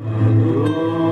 cheia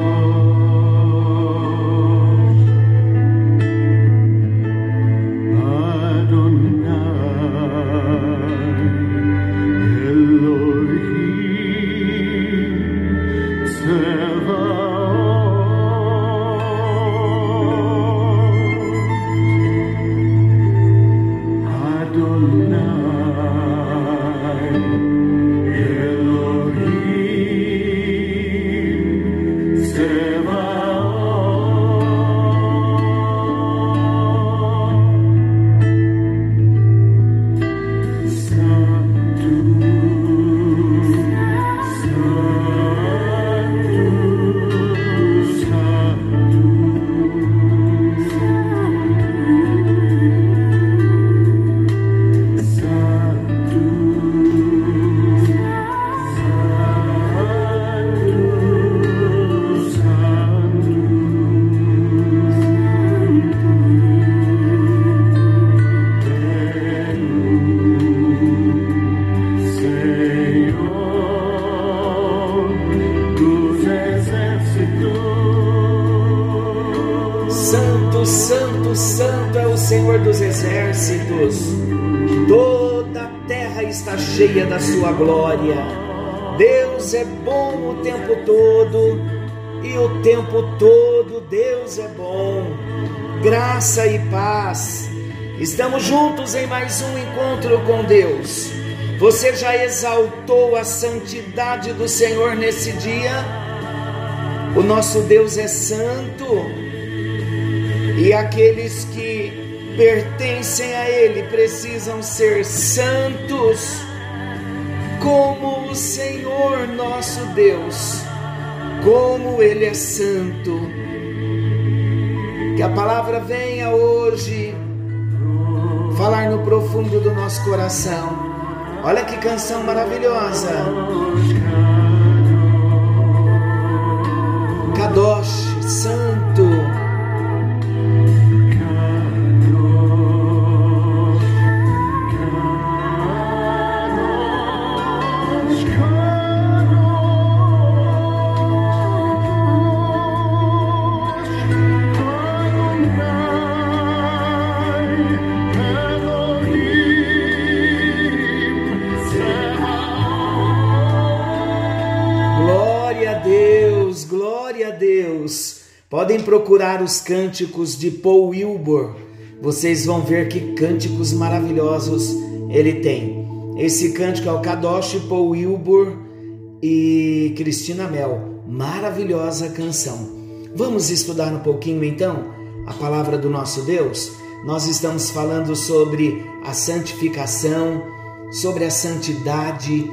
glória. Deus é bom o tempo todo e o tempo todo Deus é bom. Graça e paz. Estamos juntos em mais um encontro com Deus. Você já exaltou a santidade do Senhor nesse dia? O nosso Deus é santo e aqueles que pertencem a Ele precisam ser santos como o Senhor nosso Deus, como Ele é santo. Que a palavra venha hoje falar no profundo do nosso coração. Olha que canção maravilhosa. Podem procurar os cânticos de Paul Wilbur. Vocês vão ver que cânticos maravilhosos ele tem. Esse cântico é o Kadosh, Paul Wilbur e Cristina Mel. Maravilhosa canção. Vamos estudar um pouquinho então a palavra do nosso Deus? Nós estamos falando sobre a santificação, sobre a santidade.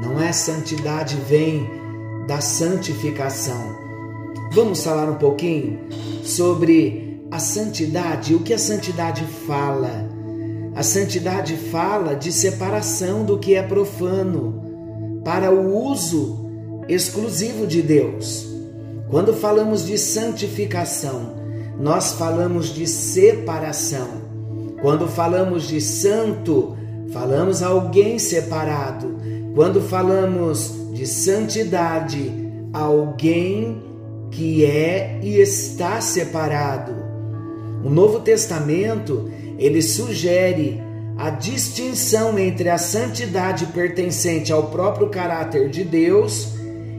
Não é santidade vem da santificação. Vamos falar um pouquinho sobre a santidade, o que a santidade fala. A santidade fala de separação do que é profano para o uso exclusivo de Deus. Quando falamos de santificação, nós falamos de separação. Quando falamos de santo, falamos alguém separado. Quando falamos de santidade, alguém que é e está separado. O Novo Testamento, ele sugere a distinção entre a santidade pertencente ao próprio caráter de Deus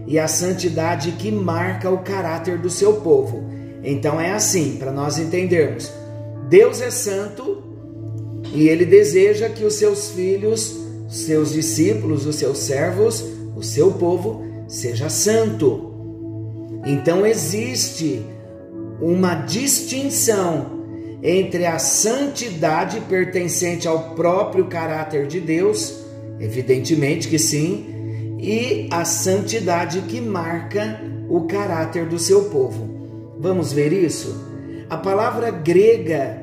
e a santidade que marca o caráter do seu povo. Então é assim, para nós entendermos. Deus é santo e ele deseja que os seus filhos, seus discípulos, os seus servos, o seu povo seja santo. Então existe uma distinção entre a santidade pertencente ao próprio caráter de Deus, evidentemente que sim, e a santidade que marca o caráter do seu povo. Vamos ver isso? A palavra grega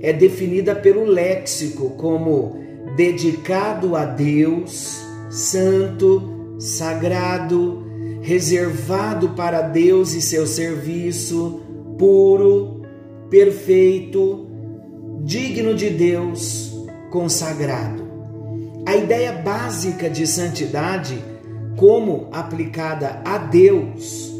é definida pelo léxico como dedicado a Deus, santo, sagrado, reservado para Deus e seu serviço, puro, perfeito, digno de Deus, consagrado. A ideia básica de santidade como aplicada a Deus,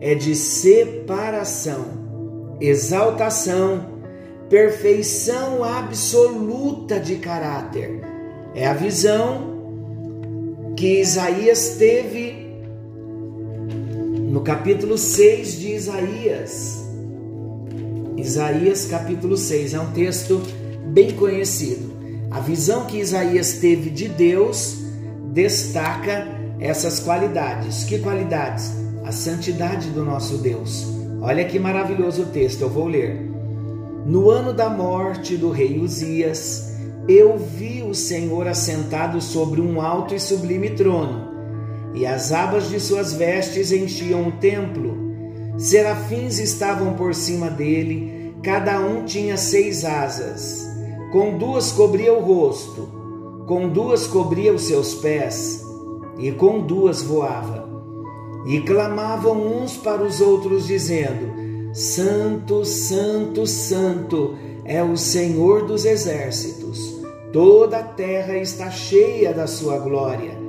é de separação, exaltação, perfeição absoluta de caráter. É a visão que Isaías teve no capítulo 6 de Isaías. Isaías capítulo 6 é um texto bem conhecido. A visão que Isaías teve de Deus destaca essas qualidades. Que qualidades? A santidade do nosso Deus. Olha que maravilhoso o texto, eu vou ler. No ano da morte do rei Uzias, eu vi o Senhor assentado sobre um alto e sublime trono e as abas de suas vestes enchiam o templo. Serafins estavam por cima dele, cada um tinha seis asas. Com duas cobria o rosto, com duas cobria os seus pés, e com duas voava. E clamavam uns para os outros, dizendo: Santo, Santo, Santo é o Senhor dos exércitos. Toda a terra está cheia da sua glória.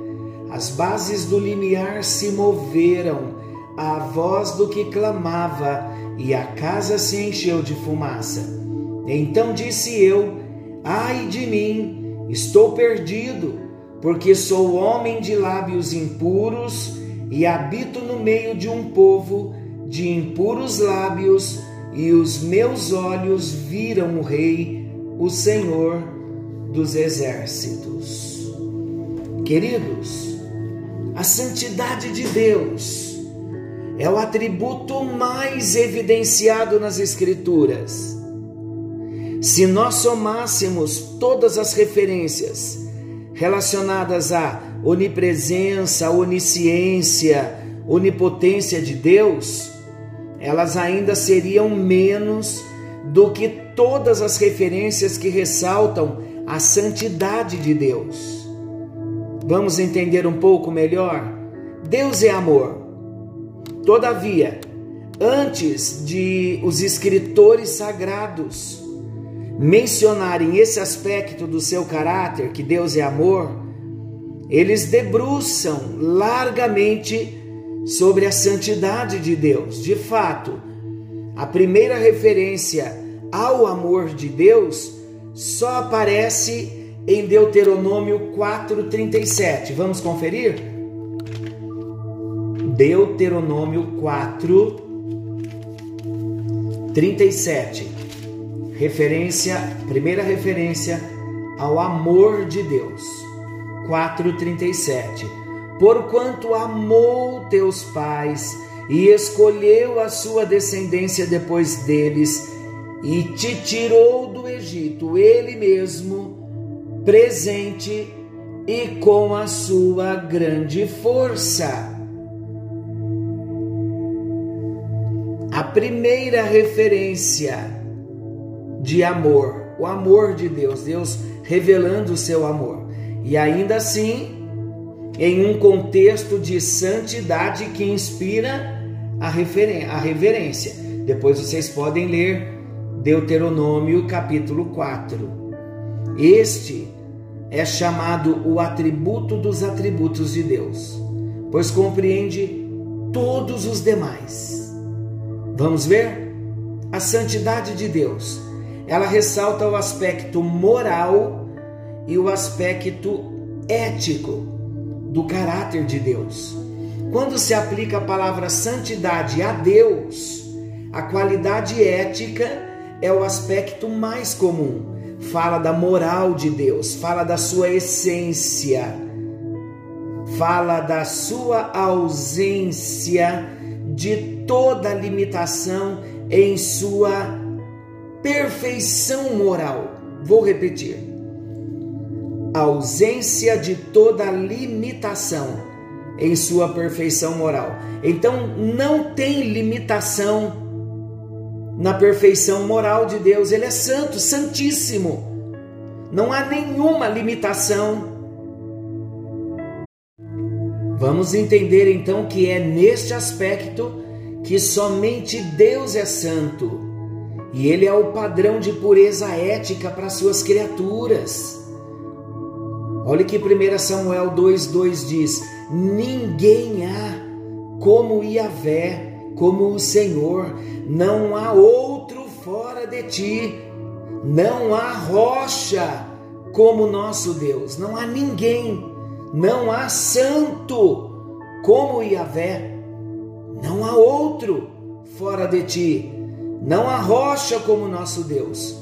As bases do limiar se moveram à voz do que clamava, e a casa se encheu de fumaça. Então disse eu: Ai de mim, estou perdido, porque sou homem de lábios impuros e habito no meio de um povo de impuros lábios, e os meus olhos viram o Rei, o Senhor dos exércitos. Queridos, a santidade de Deus é o atributo mais evidenciado nas Escrituras. Se nós somássemos todas as referências relacionadas à onipresença, onisciência, onipotência de Deus, elas ainda seriam menos do que todas as referências que ressaltam a santidade de Deus. Vamos entender um pouco melhor? Deus é amor. Todavia, antes de os escritores sagrados mencionarem esse aspecto do seu caráter, que Deus é amor, eles debruçam largamente sobre a santidade de Deus. De fato, a primeira referência ao amor de Deus só aparece em Deuteronômio 4:37. Vamos conferir? Deuteronômio 4 37. Referência, primeira referência ao amor de Deus. 4:37. Porquanto amou teus pais e escolheu a sua descendência depois deles e te tirou do Egito, ele mesmo presente e com a sua grande força. A primeira referência de amor, o amor de Deus, Deus revelando o seu amor. E ainda assim, em um contexto de santidade que inspira a, a reverência. Depois vocês podem ler Deuteronômio capítulo 4. Este é chamado o atributo dos atributos de Deus, pois compreende todos os demais. Vamos ver? A santidade de Deus, ela ressalta o aspecto moral e o aspecto ético do caráter de Deus. Quando se aplica a palavra santidade a Deus, a qualidade ética é o aspecto mais comum fala da moral de Deus, fala da sua essência, fala da sua ausência de toda limitação em sua perfeição moral. Vou repetir. Ausência de toda limitação em sua perfeição moral. Então não tem limitação na perfeição moral de Deus. Ele é santo, santíssimo. Não há nenhuma limitação. Vamos entender então que é neste aspecto que somente Deus é santo e Ele é o padrão de pureza ética para suas criaturas. Olha que 1 Samuel 2,2 diz: ninguém há como Iavé, como o Senhor, não há outro fora de ti, não há rocha como nosso Deus, não há ninguém, não há santo como Iavé, não há outro fora de ti, não há rocha como nosso Deus.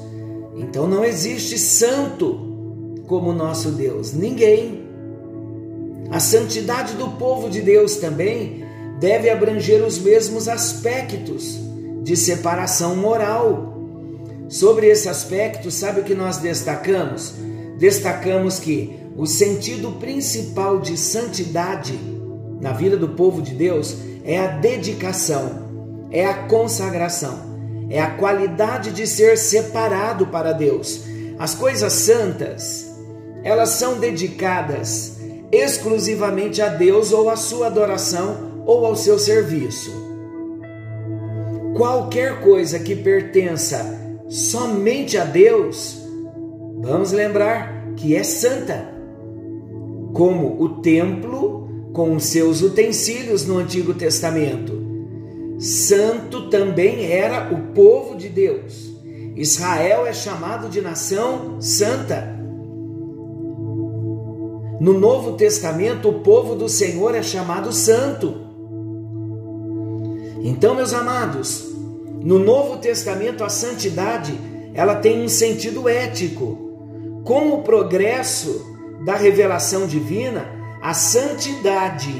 Então não existe santo como nosso Deus, ninguém. A santidade do povo de Deus também deve abranger os mesmos aspectos de separação moral. Sobre esse aspecto, sabe o que nós destacamos? Destacamos que o sentido principal de santidade na vida do povo de Deus é a dedicação, é a consagração é a qualidade de ser separado para Deus. As coisas santas, elas são dedicadas exclusivamente a Deus ou à sua adoração ou ao seu serviço. Qualquer coisa que pertença somente a Deus, vamos lembrar que é santa, como o templo com seus utensílios no Antigo Testamento santo também era o povo de Deus. Israel é chamado de nação santa. No Novo Testamento, o povo do Senhor é chamado santo. Então, meus amados, no Novo Testamento a santidade, ela tem um sentido ético. Com o progresso da revelação divina, a santidade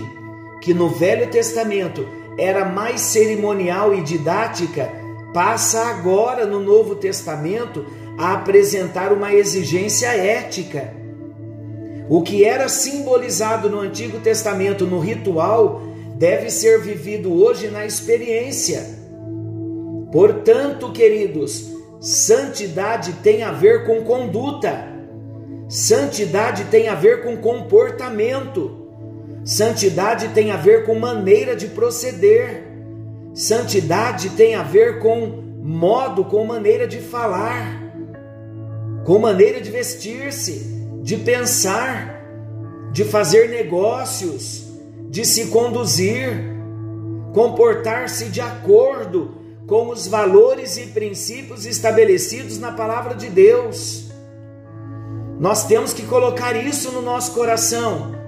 que no Velho Testamento era mais cerimonial e didática, passa agora no Novo Testamento a apresentar uma exigência ética. O que era simbolizado no Antigo Testamento no ritual deve ser vivido hoje na experiência. Portanto, queridos, santidade tem a ver com conduta, santidade tem a ver com comportamento. Santidade tem a ver com maneira de proceder. Santidade tem a ver com modo, com maneira de falar, com maneira de vestir-se, de pensar, de fazer negócios, de se conduzir, comportar-se de acordo com os valores e princípios estabelecidos na palavra de Deus. Nós temos que colocar isso no nosso coração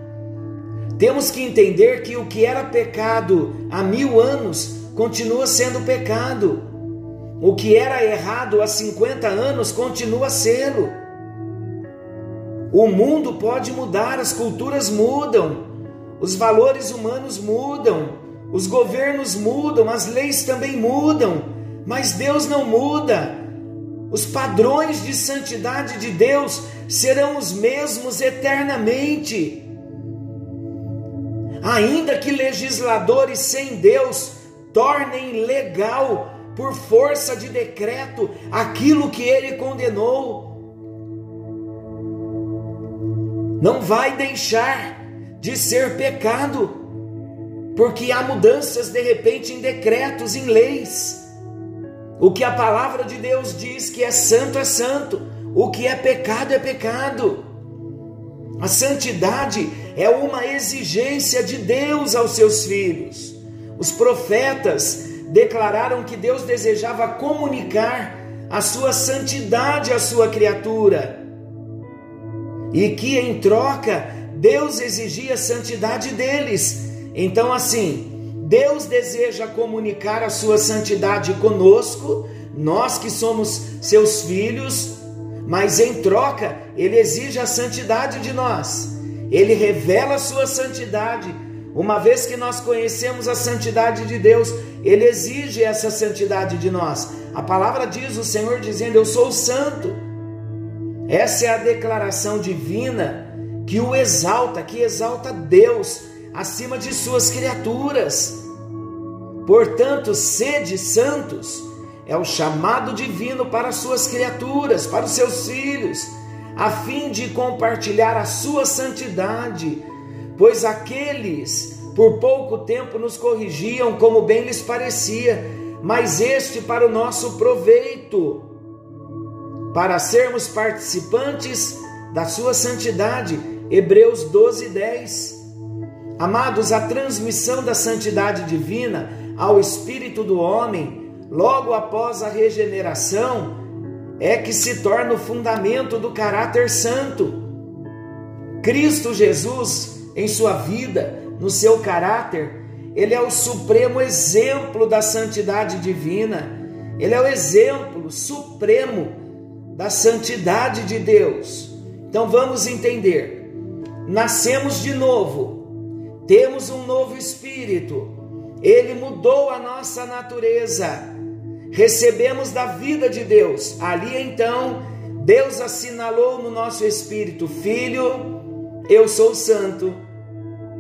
temos que entender que o que era pecado há mil anos continua sendo pecado. O que era errado há 50 anos continua sendo. O mundo pode mudar, as culturas mudam, os valores humanos mudam, os governos mudam, as leis também mudam, mas Deus não muda. Os padrões de santidade de Deus serão os mesmos eternamente ainda que legisladores sem Deus tornem legal por força de decreto aquilo que ele condenou. Não vai deixar de ser pecado, porque há mudanças de repente em decretos, em leis. O que a palavra de Deus diz que é santo é santo, o que é pecado é pecado. A santidade é uma exigência de Deus aos seus filhos. Os profetas declararam que Deus desejava comunicar a sua santidade à sua criatura e que em troca Deus exigia a santidade deles. Então, assim, Deus deseja comunicar a sua santidade conosco, nós que somos seus filhos, mas em troca, ele exige a santidade de nós. Ele revela a sua santidade. Uma vez que nós conhecemos a santidade de Deus, ele exige essa santidade de nós. A palavra diz o Senhor dizendo: Eu sou santo. Essa é a declaração divina que o exalta, que exalta Deus acima de suas criaturas. Portanto, sede santos é o chamado divino para suas criaturas, para os seus filhos, a fim de compartilhar a sua santidade, pois aqueles por pouco tempo nos corrigiam como bem lhes parecia, mas este para o nosso proveito, para sermos participantes da sua santidade. Hebreus 12, 10. Amados, a transmissão da santidade divina ao espírito do homem, logo após a regeneração, é que se torna o fundamento do caráter santo. Cristo Jesus, em sua vida, no seu caráter, ele é o supremo exemplo da santidade divina. Ele é o exemplo supremo da santidade de Deus. Então vamos entender. Nascemos de novo. Temos um novo espírito. Ele mudou a nossa natureza. Recebemos da vida de Deus. Ali então, Deus assinalou no nosso espírito: Filho, eu sou santo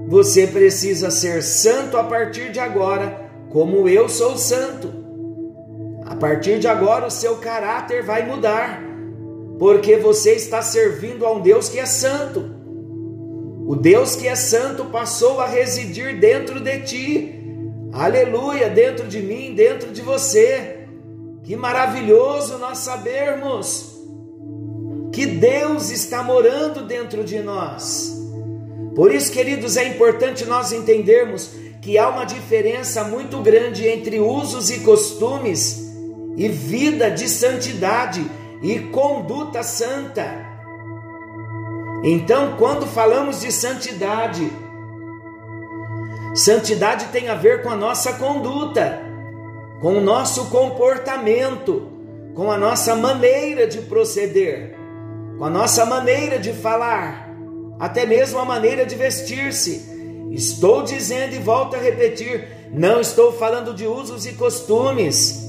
você precisa ser santo a partir de agora, como eu sou santo. A partir de agora, o seu caráter vai mudar, porque você está servindo a um Deus que é santo. O Deus que é santo passou a residir dentro de ti. Aleluia, dentro de mim, dentro de você. Que maravilhoso nós sabermos que Deus está morando dentro de nós. Por isso, queridos, é importante nós entendermos que há uma diferença muito grande entre usos e costumes e vida de santidade e conduta santa. Então, quando falamos de santidade, santidade tem a ver com a nossa conduta, com o nosso comportamento, com a nossa maneira de proceder, com a nossa maneira de falar até mesmo a maneira de vestir-se. Estou dizendo e volto a repetir: não estou falando de usos e costumes.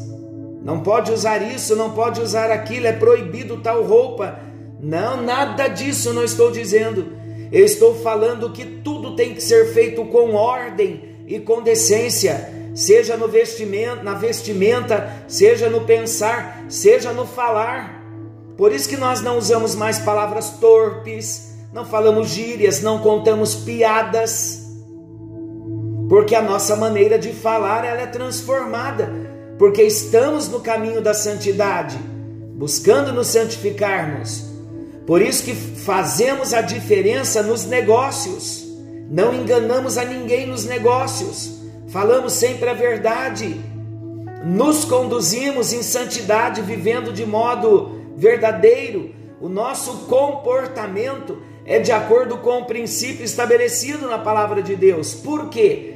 Não pode usar isso, não pode usar aquilo, é proibido tal roupa. Não, nada disso não estou dizendo. Eu estou falando que tudo tem que ser feito com ordem e com decência, seja no vestimento, na vestimenta, seja no pensar, seja no falar. Por isso que nós não usamos mais palavras torpes, não falamos gírias, não contamos piadas, porque a nossa maneira de falar ela é transformada, porque estamos no caminho da santidade, buscando nos santificarmos. Por isso que fazemos a diferença nos negócios. Não enganamos a ninguém nos negócios. Falamos sempre a verdade. Nos conduzimos em santidade, vivendo de modo verdadeiro. O nosso comportamento é de acordo com o princípio estabelecido na palavra de Deus. Por quê?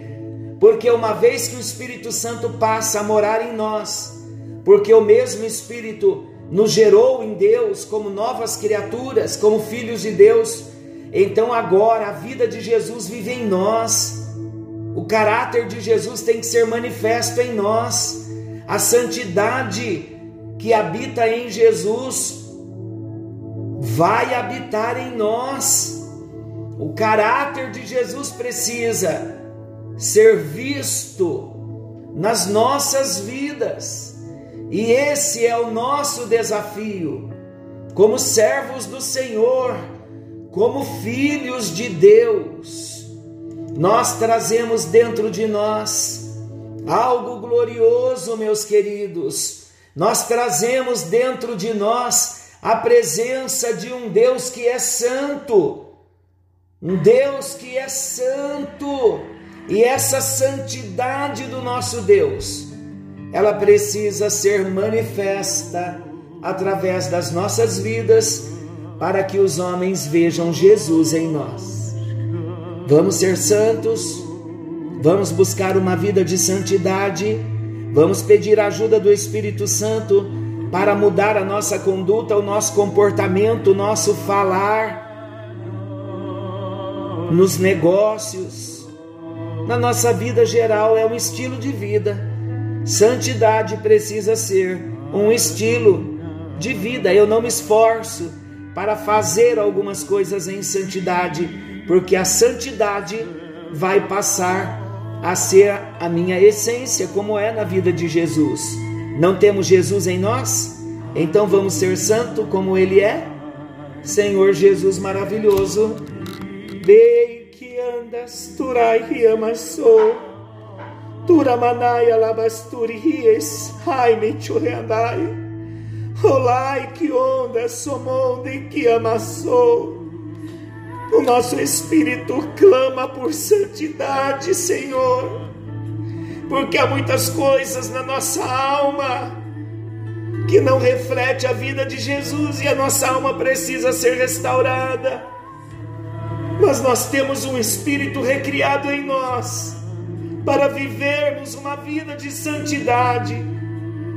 Porque uma vez que o Espírito Santo passa a morar em nós, porque o mesmo Espírito nos gerou em Deus como novas criaturas, como filhos de Deus, então agora a vida de Jesus vive em nós. O caráter de Jesus tem que ser manifesto em nós. A santidade que habita em Jesus vai habitar em nós. O caráter de Jesus precisa ser visto nas nossas vidas. E esse é o nosso desafio, como servos do Senhor, como filhos de Deus. Nós trazemos dentro de nós algo glorioso, meus queridos. Nós trazemos dentro de nós a presença de um Deus que é santo, um Deus que é santo, e essa santidade do nosso Deus, ela precisa ser manifesta através das nossas vidas, para que os homens vejam Jesus em nós. Vamos ser santos, vamos buscar uma vida de santidade, vamos pedir a ajuda do Espírito Santo para mudar a nossa conduta, o nosso comportamento, o nosso falar, nos negócios, na nossa vida geral, é um estilo de vida. Santidade precisa ser um estilo de vida. Eu não me esforço para fazer algumas coisas em santidade, porque a santidade vai passar a ser a minha essência, como é na vida de Jesus. Não temos Jesus em nós? Então vamos ser santo como Ele é? Senhor Jesus maravilhoso, Dei que andas, turai riamassou, turamanai alabasturi ries, haime churreandai, olai que onda somonde que amassou, O nosso espírito clama por santidade, Senhor, porque há muitas coisas na nossa alma que não reflete a vida de Jesus e a nossa alma precisa ser restaurada. Mas nós temos um espírito recriado em nós para vivermos uma vida de santidade.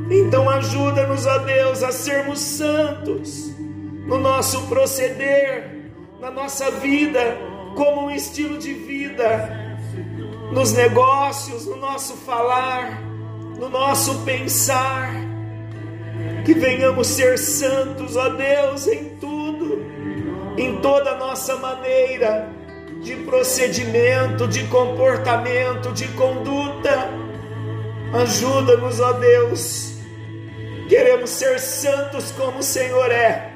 Então ajuda-nos, ó Deus, a sermos santos no nosso proceder, na nossa vida, como um estilo de vida, nos negócios, no nosso falar, no nosso pensar. Que venhamos ser santos, ó Deus, em tudo, em toda a nossa maneira de procedimento, de comportamento, de conduta. Ajuda-nos, ó Deus. Queremos ser santos como o Senhor é.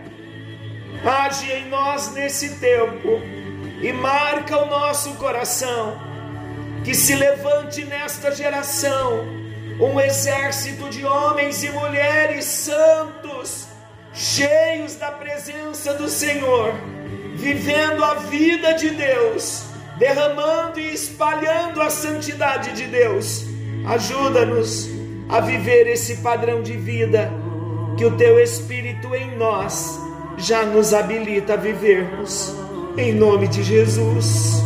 Age em nós nesse tempo e marca o nosso coração. Que se levante nesta geração um exército de homens e mulheres santos, cheios da presença do Senhor vivendo a vida de Deus, derramando e espalhando a santidade de Deus. Ajuda-nos a viver esse padrão de vida que o teu Espírito em nós já nos habilita a vivermos. Em nome de Jesus.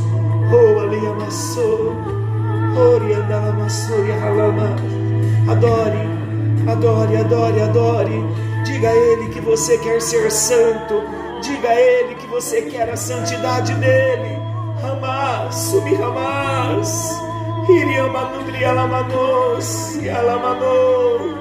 Aliamassou. Adore, adore, adore, adore. Diga a Ele que você quer ser santo. Diga a Ele que você quer a santidade dele. Hamas, subi Hamas. Iriamanubri alamanos, alamano.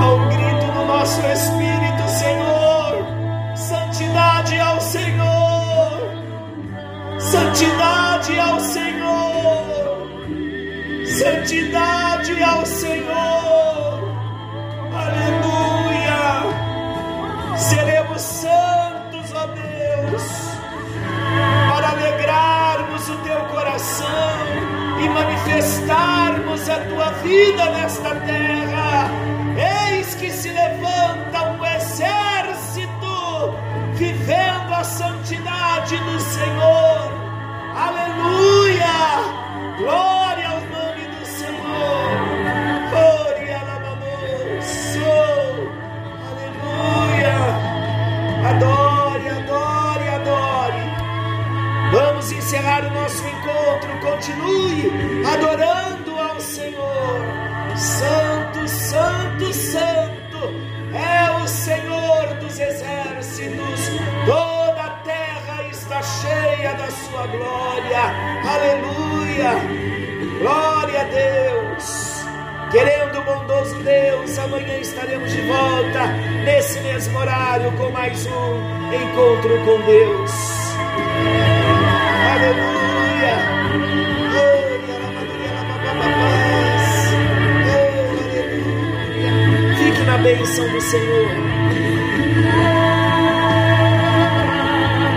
Há um grito no nosso espírito, Senhor. Santidade ao Senhor. Santidade ao Senhor. Santidade ao Senhor. Seremos santos, ó Deus, para alegrarmos o teu coração e manifestarmos a tua vida nesta terra. Vamos encerrar o nosso encontro. Continue adorando ao Senhor. Santo, Santo, Santo é o Senhor dos exércitos. Toda a terra está cheia da sua glória. Aleluia. Glória a Deus. Querendo o bondoso Deus, amanhã estaremos de volta nesse mesmo horário com mais um encontro com Deus. Aleluia. Fique na bênção do Senhor.